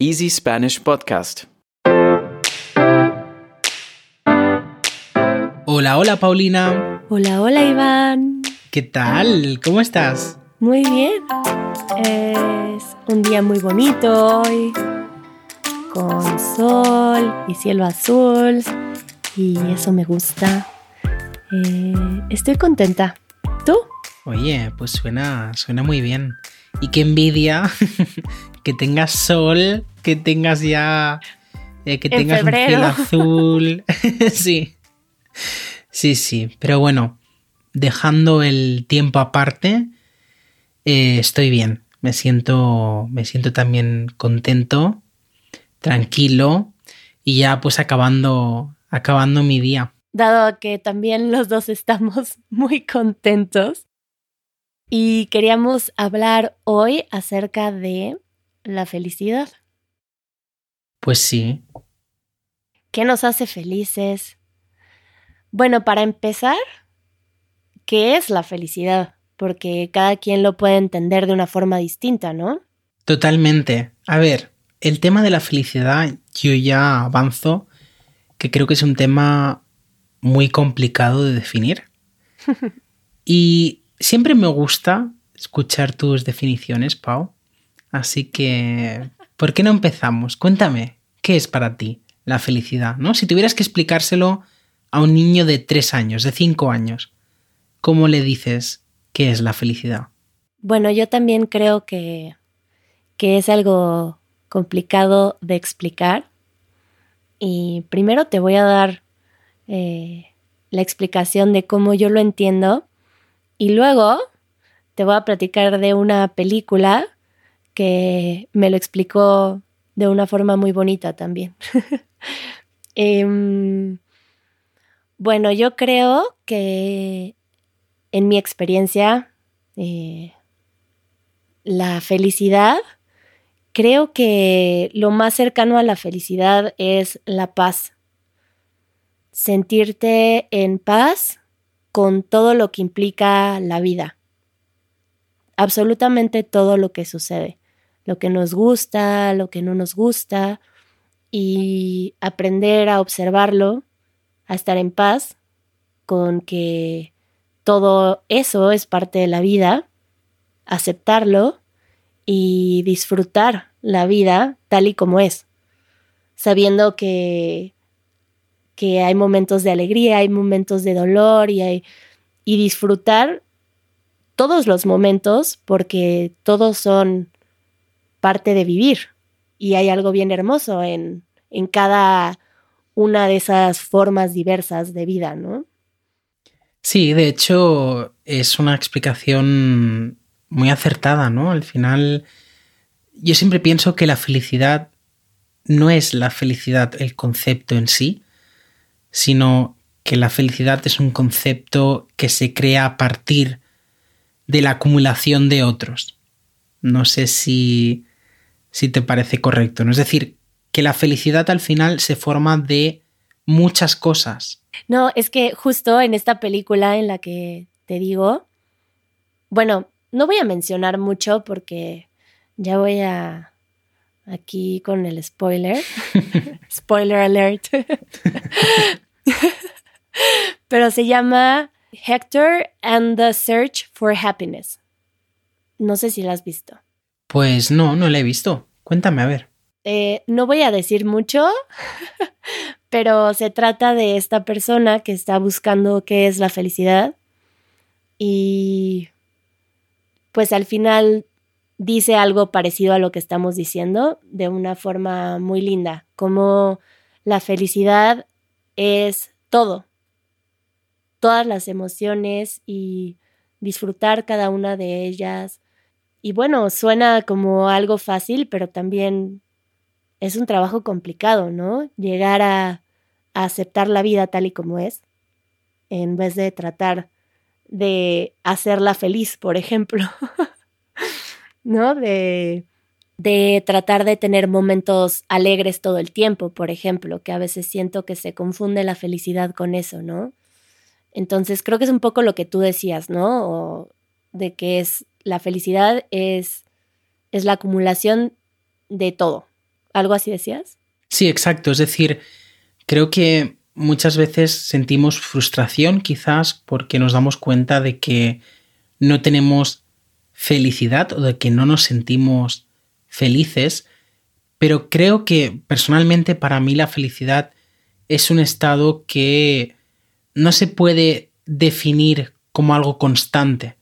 Easy Spanish Podcast. Hola, hola Paulina. Hola, hola Iván. ¿Qué tal? ¿Cómo estás? Muy bien. Es un día muy bonito hoy, con sol y cielo azul, y eso me gusta. Eh, estoy contenta. ¿Tú? Oye, pues suena, suena muy bien. Y qué envidia que tengas sol, que tengas ya. eh, que En tengas un cielo azul. sí. Sí, sí. Pero bueno, dejando el tiempo aparte, eh, estoy bien. Me siento. Me siento también contento, tranquilo. Y ya pues acabando. Acabando mi día. Dado que también los dos estamos muy contentos y queríamos hablar hoy acerca de la felicidad. Pues sí. ¿Qué nos hace felices? Bueno, para empezar, ¿qué es la felicidad? Porque cada quien lo puede entender de una forma distinta, ¿no? Totalmente. A ver, el tema de la felicidad, yo ya avanzo, que creo que es un tema muy complicado de definir. y siempre me gusta escuchar tus definiciones, Pau. Así que, ¿por qué no empezamos? Cuéntame, ¿qué es para ti la felicidad? ¿No? Si tuvieras que explicárselo a un niño de tres años, de cinco años, ¿cómo le dices qué es la felicidad? Bueno, yo también creo que, que es algo complicado de explicar. Y primero te voy a dar eh, la explicación de cómo yo lo entiendo. Y luego te voy a platicar de una película que me lo explicó de una forma muy bonita también. Em, bueno, yo creo que en mi experiencia, eh, la felicidad, creo que lo más cercano a la felicidad es la paz. Sentirte en paz con todo lo que implica la vida. Absolutamente todo lo que sucede. Lo que nos gusta, lo que no nos gusta. Y aprender a observarlo, a estar en paz con que todo eso es parte de la vida, aceptarlo y disfrutar la vida tal y como es, sabiendo que, que hay momentos de alegría, hay momentos de dolor y, hay, y disfrutar todos los momentos porque todos son parte de vivir y hay algo bien hermoso en, en cada una de esas formas diversas de vida, ¿no? Sí, de hecho es una explicación muy acertada, ¿no? Al final, yo siempre pienso que la felicidad no es la felicidad el concepto en sí, sino que la felicidad es un concepto que se crea a partir de la acumulación de otros. No sé si, si te parece correcto, ¿no? Es decir, que la felicidad al final se forma de muchas cosas. No, es que justo en esta película en la que te digo, bueno, no voy a mencionar mucho porque ya voy a aquí con el spoiler. spoiler alert. Pero se llama Hector and the Search for Happiness. No sé si la has visto. Pues no, no la he visto. Cuéntame, a ver. Eh, no voy a decir mucho, pero se trata de esta persona que está buscando qué es la felicidad y pues al final dice algo parecido a lo que estamos diciendo de una forma muy linda, como la felicidad es todo, todas las emociones y disfrutar cada una de ellas. Y bueno, suena como algo fácil, pero también es un trabajo complicado, ¿no? Llegar a, aceptar la vida tal y como es, en vez de tratar de hacerla feliz, por ejemplo, ¿no? De, de tratar de tener momentos alegres todo el tiempo, por ejemplo, que a veces siento que se confunde la felicidad con eso, ¿no? Entonces creo que es un poco lo que tú decías, ¿no? O de que es la felicidad es, es la acumulación de todo, ¿Algo así decías? Sí, exacto. Es decir, creo que muchas veces sentimos frustración quizás porque nos damos cuenta de que no tenemos felicidad o de que no nos sentimos felices, pero creo que personalmente para mí la felicidad es un estado que no se puede definir como algo constante.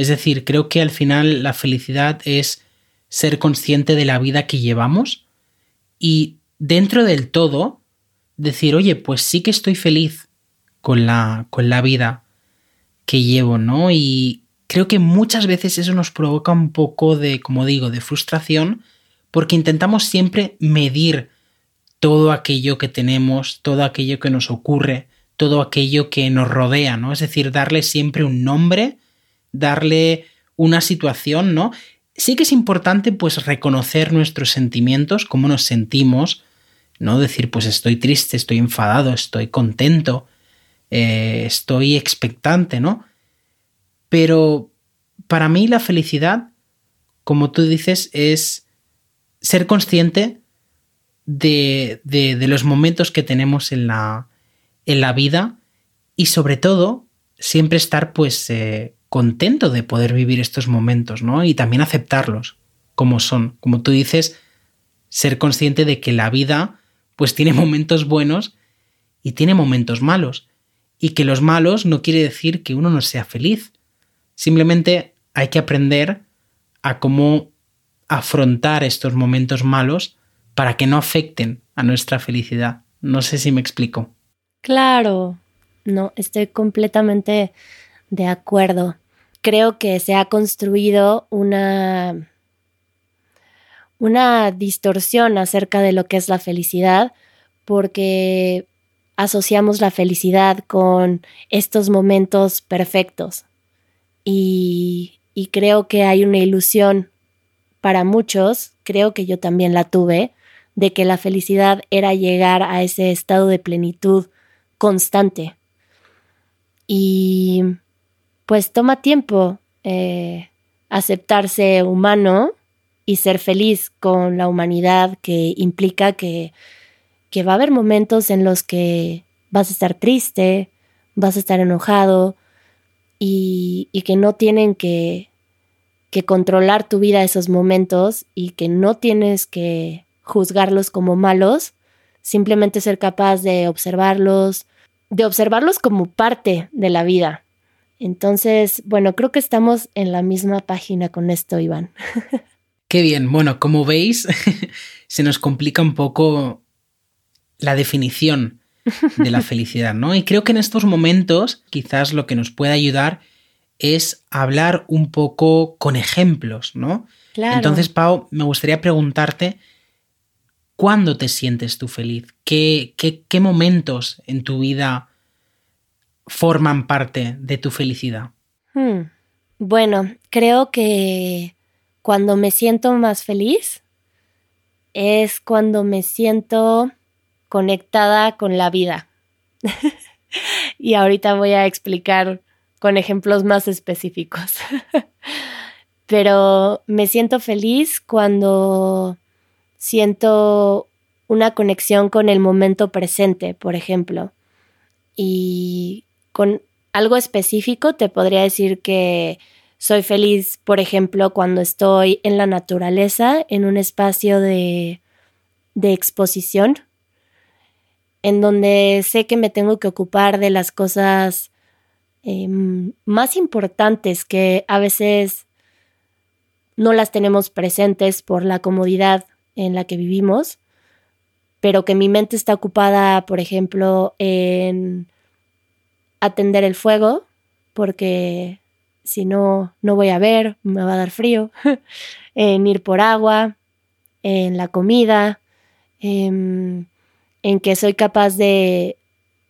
Es decir, creo que al final la felicidad es ser consciente de la vida que llevamos y dentro del todo decir, oye, pues sí que estoy feliz con la, con la vida que llevo, ¿no? Y creo que muchas veces eso nos provoca un poco de, como digo, de frustración, porque intentamos siempre medir todo aquello que tenemos, todo aquello que nos ocurre, todo aquello que nos rodea, ¿no? Es decir, darle siempre un nombre, darle una situación, ¿no? Sí que es importante pues reconocer nuestros sentimientos, cómo nos sentimos, ¿no? Decir, pues estoy triste, estoy enfadado, estoy contento, eh, estoy expectante, ¿no? Pero para mí la felicidad, como tú dices, es ser consciente de, de, los momentos que tenemos en la, en la, vida y sobre todo siempre estar pues eh, contento de poder vivir estos momentos, ¿no? Y también aceptarlos como son. Como tú dices, ser consciente de que la vida pues tiene momentos buenos y tiene momentos malos. Y que los malos no quiere decir que uno no sea feliz. Simplemente hay que aprender a cómo afrontar estos momentos malos para que no afecten a nuestra felicidad. No sé si me explico. Claro, no, estoy completamente de acuerdo. Creo que se ha construido una una distorsión acerca de lo que es la felicidad, porque asociamos la felicidad con estos momentos perfectos. Y, creo que hay una ilusión para muchos, creo que yo también la tuve, de que la felicidad era llegar a ese estado de plenitud constante. Y pues toma tiempo eh, aceptarse humano y ser feliz con la humanidad que implica que, que va a haber momentos en los que vas a estar triste, vas a estar enojado y, y que no tienen que, que controlar tu vida esos momentos y que no tienes que juzgarlos como malos, simplemente ser capaz de observarlos, de observarlos como parte de la vida. Entonces, bueno, creo que estamos en la misma página con esto, Iván. Qué bien. Bueno, como veis, se nos complica un poco la definición de la felicidad, ¿no? Y creo que en estos momentos quizás lo que nos puede ayudar es hablar un poco con ejemplos, ¿no? Claro. Entonces, Pau, me gustaría preguntarte, ¿cuándo te sientes tú feliz? ¿Qué, qué, momentos en tu vida forman parte de tu felicidad? Hmm. Bueno, creo que cuando me siento más feliz es cuando me siento conectada con la vida. y ahorita voy a explicar con ejemplos más específicos. Pero me siento feliz cuando siento una conexión con el momento presente, por ejemplo. Y con algo específico te podría decir que soy feliz, por ejemplo, cuando estoy en la naturaleza, en un espacio de, de exposición, en donde sé que me tengo que ocupar de las cosas em, más importantes que a veces no las tenemos presentes por la comodidad en la que vivimos, pero que mi mente está ocupada, por ejemplo, en atender el fuego, porque si no, no voy a ver, me va a dar frío, en ir por agua, en la comida, en, en que soy capaz de,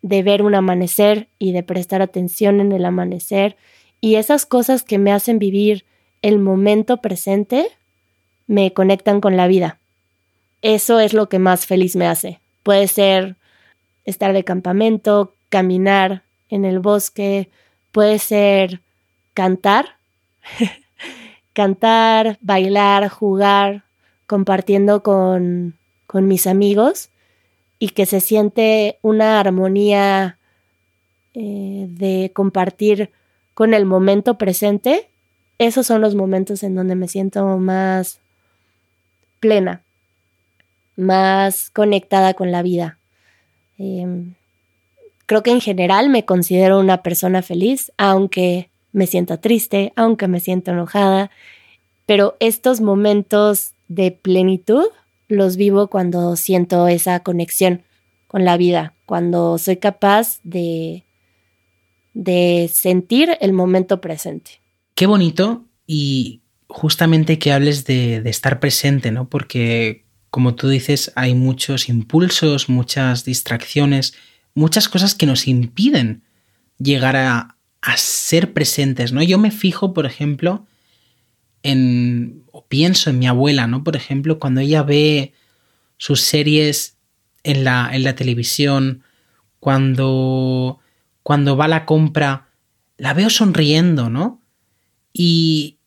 de ver un amanecer y de prestar atención en el amanecer y esas cosas que me hacen vivir el momento presente me conectan con la vida. Eso es lo que más feliz me hace. Puede ser estar de campamento, caminar en el bosque, puede ser cantar, cantar, bailar, jugar, compartiendo con, con mis amigos y que se siente una armonía eh, de compartir con el momento presente, esos son los momentos en donde me siento más plena, más conectada con la vida. Em, creo que en general me considero una persona feliz, aunque me sienta triste, aunque me sienta enojada, pero estos momentos de plenitud los vivo cuando siento esa conexión con la vida, cuando soy capaz de, de sentir el momento presente. Qué bonito y justamente que hables de, de estar presente, ¿no? Porque como tú dices, hay muchos impulsos, muchas distracciones, muchas cosas que nos impiden llegar a, a ser presentes, ¿no? Yo me fijo, por ejemplo, en, o pienso en mi abuela, ¿no? Por ejemplo, cuando ella ve sus series en la, en la televisión, cuando, cuando va a la compra, la veo sonriendo, ¿no? Y,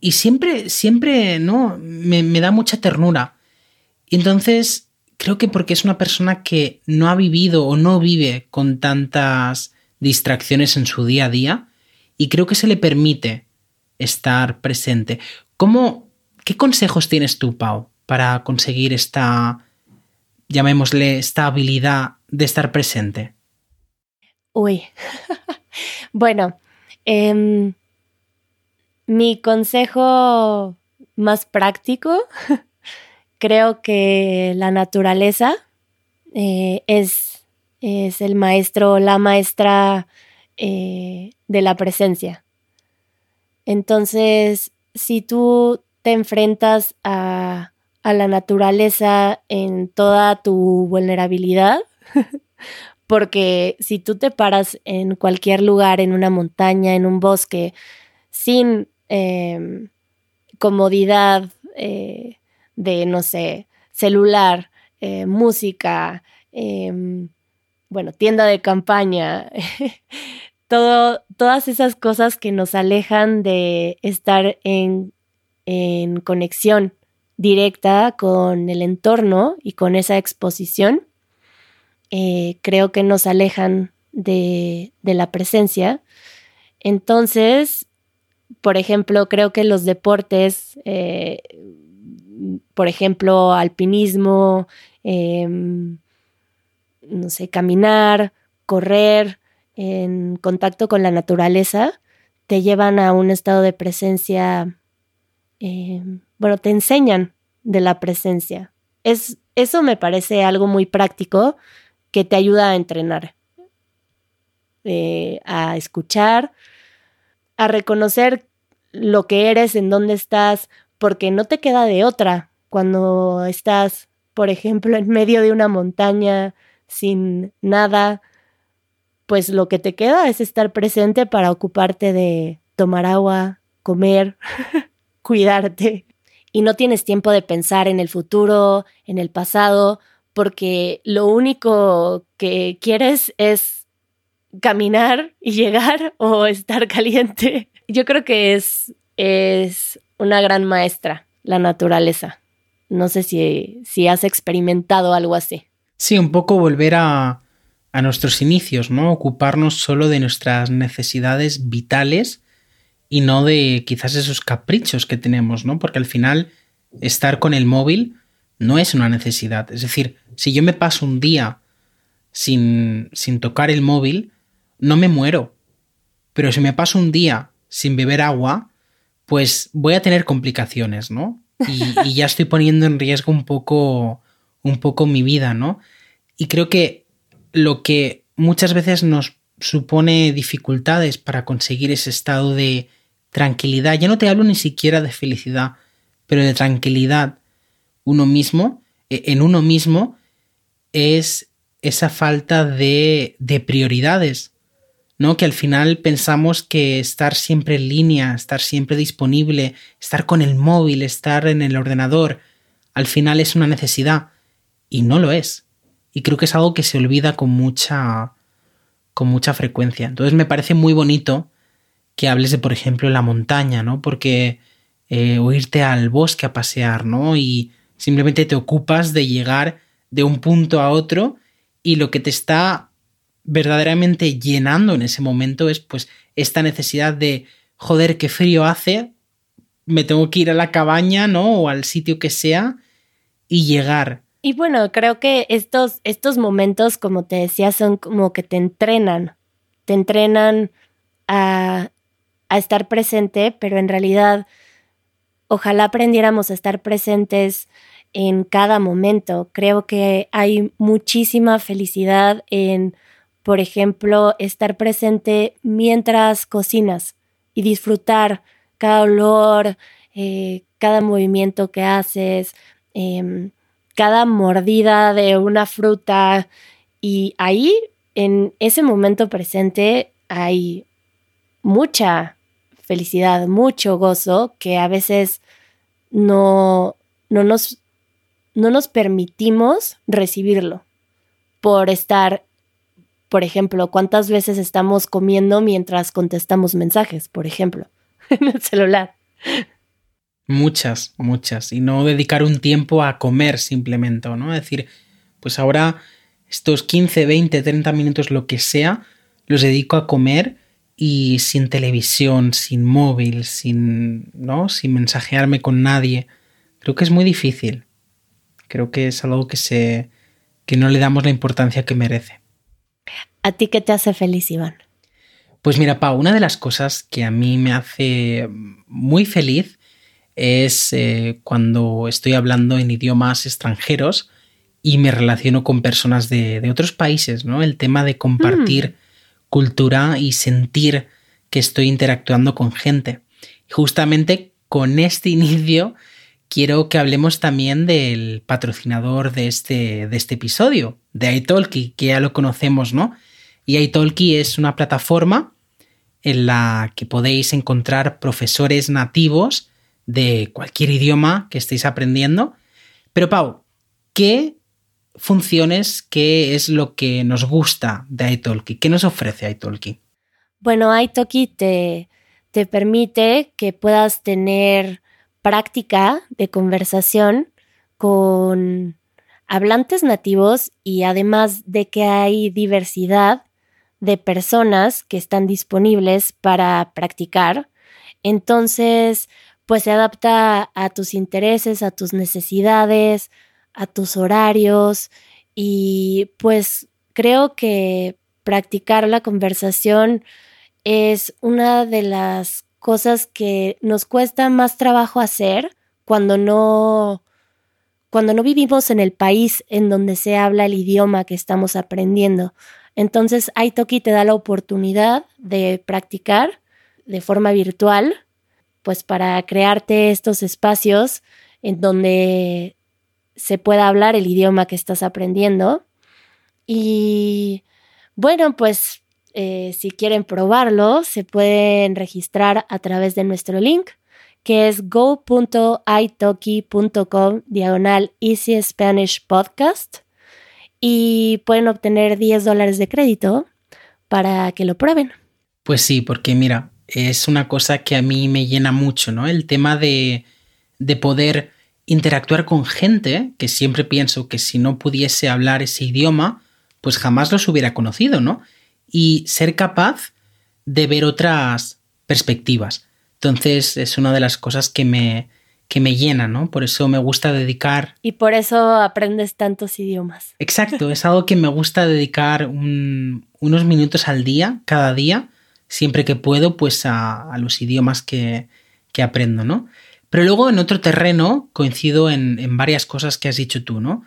y siempre, siempre, ¿no? Me, me da mucha ternura. Y entonces, creo que porque es una persona que no ha vivido o no vive con tantas distracciones en su día a día y creo que se le permite estar presente. ¿Cómo, ¿Qué consejos tienes tú, Pau, para conseguir esta, llamémosle, esta habilidad de estar presente? Uy, bueno, em, mi consejo más práctico, creo que la naturaleza eh, es es el maestro, la maestra eh, de la presencia. Entonces, si tú te enfrentas a, a la naturaleza en toda tu vulnerabilidad, porque si tú te paras en cualquier lugar, en una montaña, en un bosque, sin em, comodidad eh, de, no sé, celular, eh, música, em, bueno, tienda de campaña, todo, todas esas cosas que nos alejan de estar en, en conexión directa con el entorno y con esa exposición, eh, creo que nos alejan de, de la presencia. Entonces, por ejemplo, creo que los deportes, eh, por ejemplo, alpinismo, eh, no sé, caminar, correr, en contacto con la naturaleza, te llevan a un estado de presencia, eh, bueno, te enseñan de la presencia. Es, eso me parece algo muy práctico que te ayuda a entrenar, eh, a escuchar, a reconocer lo que eres, en dónde estás, porque no te queda de otra cuando estás, por ejemplo, en medio de una montaña sin nada, pues lo que te queda es estar presente para ocuparte de tomar agua, comer, cuidarte. Y no tienes tiempo de pensar en el futuro, en el pasado, porque lo único que quieres es caminar y llegar o estar caliente. Yo creo que es, es una gran maestra, la naturaleza. No sé si, si has experimentado algo así. Sí, un poco volver a, a nuestros inicios, ¿no? Ocuparnos solo de nuestras necesidades vitales y no de quizás esos caprichos que tenemos, ¿no? Porque al final estar con el móvil no es una necesidad. Es decir, si yo me paso un día sin, sin tocar el móvil, no me muero. Pero si me paso un día sin beber agua, pues voy a tener complicaciones, ¿no? Y, ya estoy poniendo en riesgo un poco un poco mi vida, ¿no? Y creo que lo que muchas veces nos supone dificultades para conseguir ese estado de tranquilidad, ya no te hablo ni siquiera de felicidad, pero de tranquilidad uno mismo, e, en uno mismo, es esa falta de prioridades, ¿no? Que al final pensamos que estar siempre en línea, estar siempre disponible, estar con el móvil, estar en el ordenador, al final es una necesidad y no lo es. Y creo que es algo que se olvida con mucha, con mucha frecuencia. Entonces me parece muy bonito que hables de, por ejemplo, la montaña, ¿no? Porque, eh, irte al bosque a pasear, ¿no? Y simplemente te ocupas de llegar de un punto a otro y lo que te está verdaderamente llenando en ese momento es pues esta necesidad de joder, qué frío hace, me tengo que ir a la cabaña, ¿no? O al sitio que sea y llegar. Y bueno, creo que estos, estos momentos, como te decía, son como que te entrenan, te entrenan a, a estar presente, pero en realidad ojalá aprendiéramos a estar presentes en cada momento. Creo que hay muchísima felicidad en, por ejemplo, estar presente mientras cocinas y disfrutar cada olor, eh, cada movimiento que haces, em, cada mordida de una fruta. Y ahí, en ese momento presente, hay mucha felicidad, mucho gozo que a veces no, no, nos, no nos permitimos recibirlo por estar por ejemplo, ¿cuántas veces estamos comiendo mientras contestamos mensajes, por ejemplo, en el celular? Muchas, muchas. Y no dedicar un tiempo a comer simplemente, ¿no? Es decir, pues ahora estos 15, 20, 30 minutos, lo que sea, los dedico a comer y sin televisión, sin móvil, sin, ¿no? Sin mensajearme con nadie. Creo que es muy difícil. Creo que es algo que se que no le damos la importancia que merece. ¿A ti qué te hace feliz, Iván? Pues mira, Pau, una de las cosas que a mí me hace muy feliz es eh, cuando estoy hablando en idiomas extranjeros y me relaciono con personas de, otros países, ¿no? El tema de compartir mm. cultura y sentir que estoy interactuando con gente. Justamente con este inicio quiero que hablemos también del patrocinador de este, de este episodio, de iTalki, que ya lo conocemos, ¿no? Y iTalki es una plataforma en la que podéis encontrar profesores nativos de cualquier idioma que estéis aprendiendo. Pero Pau, ¿qué funciones, qué es lo que nos gusta de iTalki? ¿Qué nos ofrece iTalki? Bueno, iTalki te, te permite que puedas tener práctica de conversación con hablantes nativos y además de que hay diversidad de personas que están disponibles para practicar. Entonces, pues se adapta a tus intereses, a tus necesidades, a tus horarios y pues creo que practicar la conversación es una de las cosas que nos cuesta más trabajo hacer cuando no cuando no vivimos en el país en donde se habla el idioma que estamos aprendiendo. Entonces, Italki te da la oportunidad de practicar de forma virtual, pues para crearte estos espacios en donde se pueda hablar el idioma que estás aprendiendo. Y bueno, pues eh, si quieren probarlo, se pueden registrar a través de nuestro link, que es go.italki.com diagonal Easy Spanish Podcast y pueden obtener 10 dólares de crédito para que lo prueben. Pues sí, porque mira, es una cosa que a mí me llena mucho, ¿no? El tema de, de poder interactuar con gente, que siempre pienso que si no pudiese hablar ese idioma, pues jamás los hubiera conocido, ¿no? Y ser capaz de ver otras perspectivas. Entonces es una de las cosas que me, que me llena, ¿no? Por eso me gusta dedicar... Y por eso aprendes tantos idiomas. Exacto, es algo que me gusta dedicar unos minutos al día, cada día, siempre que puedo, pues a, los idiomas que, que, aprendo, ¿no? Pero luego en otro terreno coincido en, varias cosas que has dicho tú, ¿no?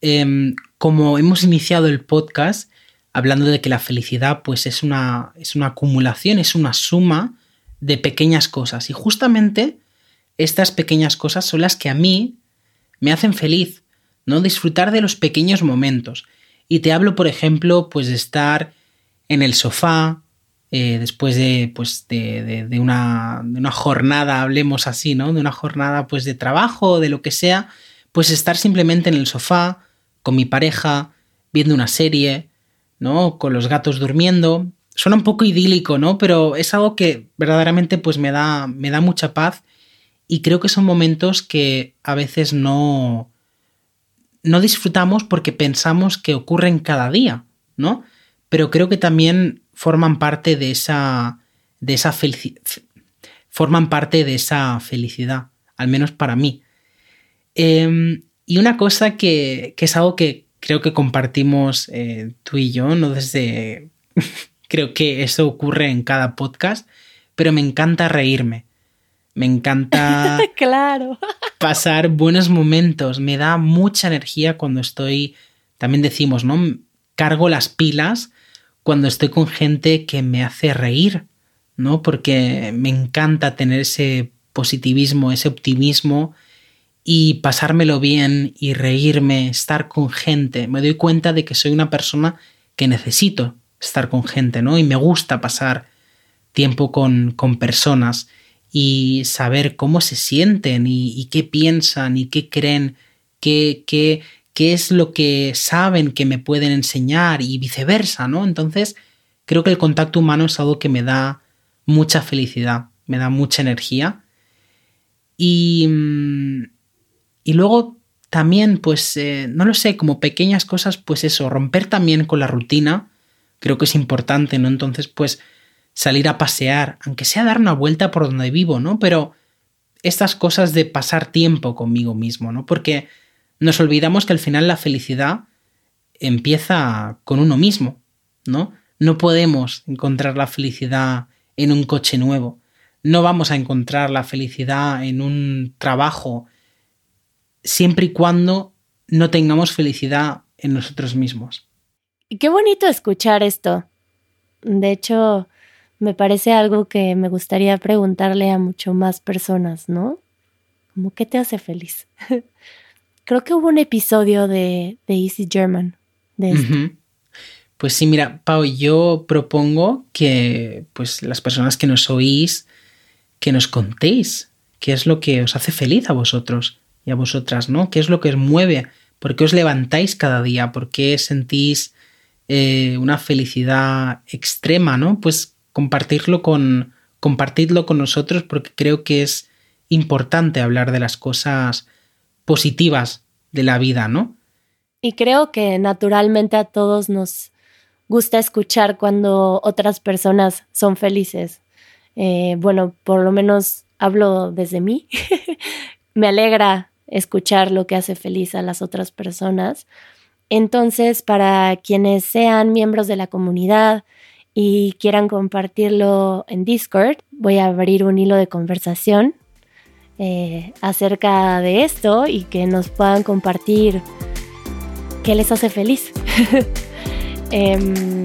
Em, como hemos iniciado el podcast hablando de que la felicidad pues es una, es una acumulación, es una suma de pequeñas cosas y justamente estas pequeñas cosas son las que a mí me hacen feliz, ¿no? Disfrutar de los pequeños momentos. Y te hablo, por ejemplo, pues de estar en el sofá, eh, después de, pues de, de, una, de, una, jornada, hablemos así, ¿no? De una jornada pues de trabajo, de lo que sea, pues estar simplemente en el sofá, con mi pareja, viendo una serie, ¿no? Con los gatos durmiendo. Suena un poco idílico, ¿no? Pero es algo que verdaderamente pues me da, me da mucha paz y creo que son momentos que a veces no, no disfrutamos porque pensamos que ocurren cada día, ¿no? Pero creo que también forman parte de esa, de esa felicidad, forman parte de esa felicidad, al menos para mí. Em, y una cosa que, que, es algo que creo que compartimos eh, tú y yo, no desde... creo que eso ocurre en cada podcast, pero me encanta reírme. Me encanta claro. pasar buenos momentos. Me da mucha energía cuando estoy, también decimos, ¿no? Cargo las pilas cuando estoy con gente que me hace reír, ¿no? Porque me encanta tener ese positivismo, ese optimismo y pasármelo bien y reírme, estar con gente. Me doy cuenta de que soy una persona que necesito estar con gente, ¿no? Y me gusta pasar tiempo con, con personas y saber cómo se sienten y, qué piensan y qué creen, qué, qué, qué es lo que saben que me pueden enseñar y viceversa, ¿no? Entonces, creo que el contacto humano es algo que me da mucha felicidad, me da mucha energía. Y, mm, y luego también, pues, eh, no lo sé, como pequeñas cosas, pues eso, romper también con la rutina, creo que es importante, ¿no? Entonces, pues, salir a pasear, aunque sea dar una vuelta por donde vivo, ¿no? Pero estas cosas de pasar tiempo conmigo mismo, ¿no? Porque nos olvidamos que al final la felicidad empieza con uno mismo, ¿no? No podemos encontrar la felicidad en un coche nuevo, no vamos a encontrar la felicidad en un trabajo, siempre y cuando no tengamos felicidad en nosotros mismos. Y qué bonito escuchar esto. De hecho, me parece algo que me gustaría preguntarle a mucho más personas, ¿no? Como, ¿qué te hace feliz? Creo que hubo un episodio de, de Easy German de esto. Pues sí, mira, Pau, yo propongo que pues las personas que nos oís, que nos contéis qué es lo que os hace feliz a vosotros y a vosotras, ¿no? ¿Qué es lo que os mueve? ¿Por qué os levantáis cada día? ¿Por qué sentís eh, una felicidad extrema, ¿no? Pues compartirlo con, compartidlo con nosotros porque creo que es importante hablar de las cosas positivas de la vida, ¿no? Y creo que naturalmente a todos nos gusta escuchar cuando otras personas son felices. Eh, bueno, por lo menos hablo desde mí. Me alegra escuchar lo que hace feliz a las otras personas. Entonces, para quienes sean miembros de la comunidad, y quieran compartirlo en Discord, voy a abrir un hilo de conversación eh, acerca de esto y que nos puedan compartir qué les hace feliz. Em,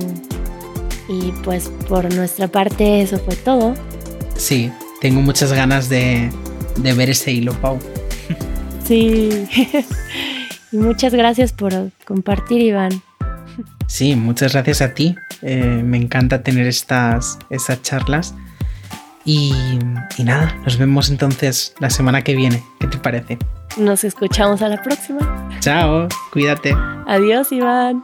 y pues por nuestra parte eso fue todo. Sí, tengo muchas ganas de, de ver ese hilo, Pau. Sí. y muchas gracias por compartir, Iván. Sí, muchas gracias a ti. Eh, me encanta tener estas, estas charlas. Y, y nada, nos vemos entonces la semana que viene. ¿Qué te parece? Nos escuchamos a la próxima. Chao, cuídate. Adiós, Iván.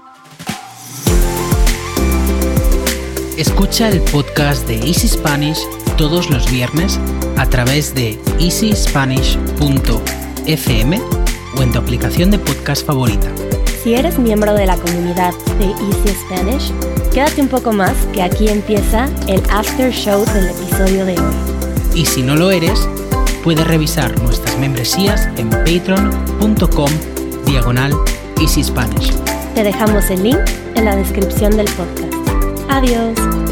Escucha el podcast de Easy Spanish todos los viernes a través de easyspanish.fm o en tu aplicación de podcast favorita. Si eres miembro de la comunidad de Easy Spanish, quédate un poco más que aquí empieza el after show del episodio de hoy. Y si no lo eres, puedes revisar nuestras membresías en patreon.com diagonal Easy Spanish. Te dejamos el link en la descripción del podcast. Adiós.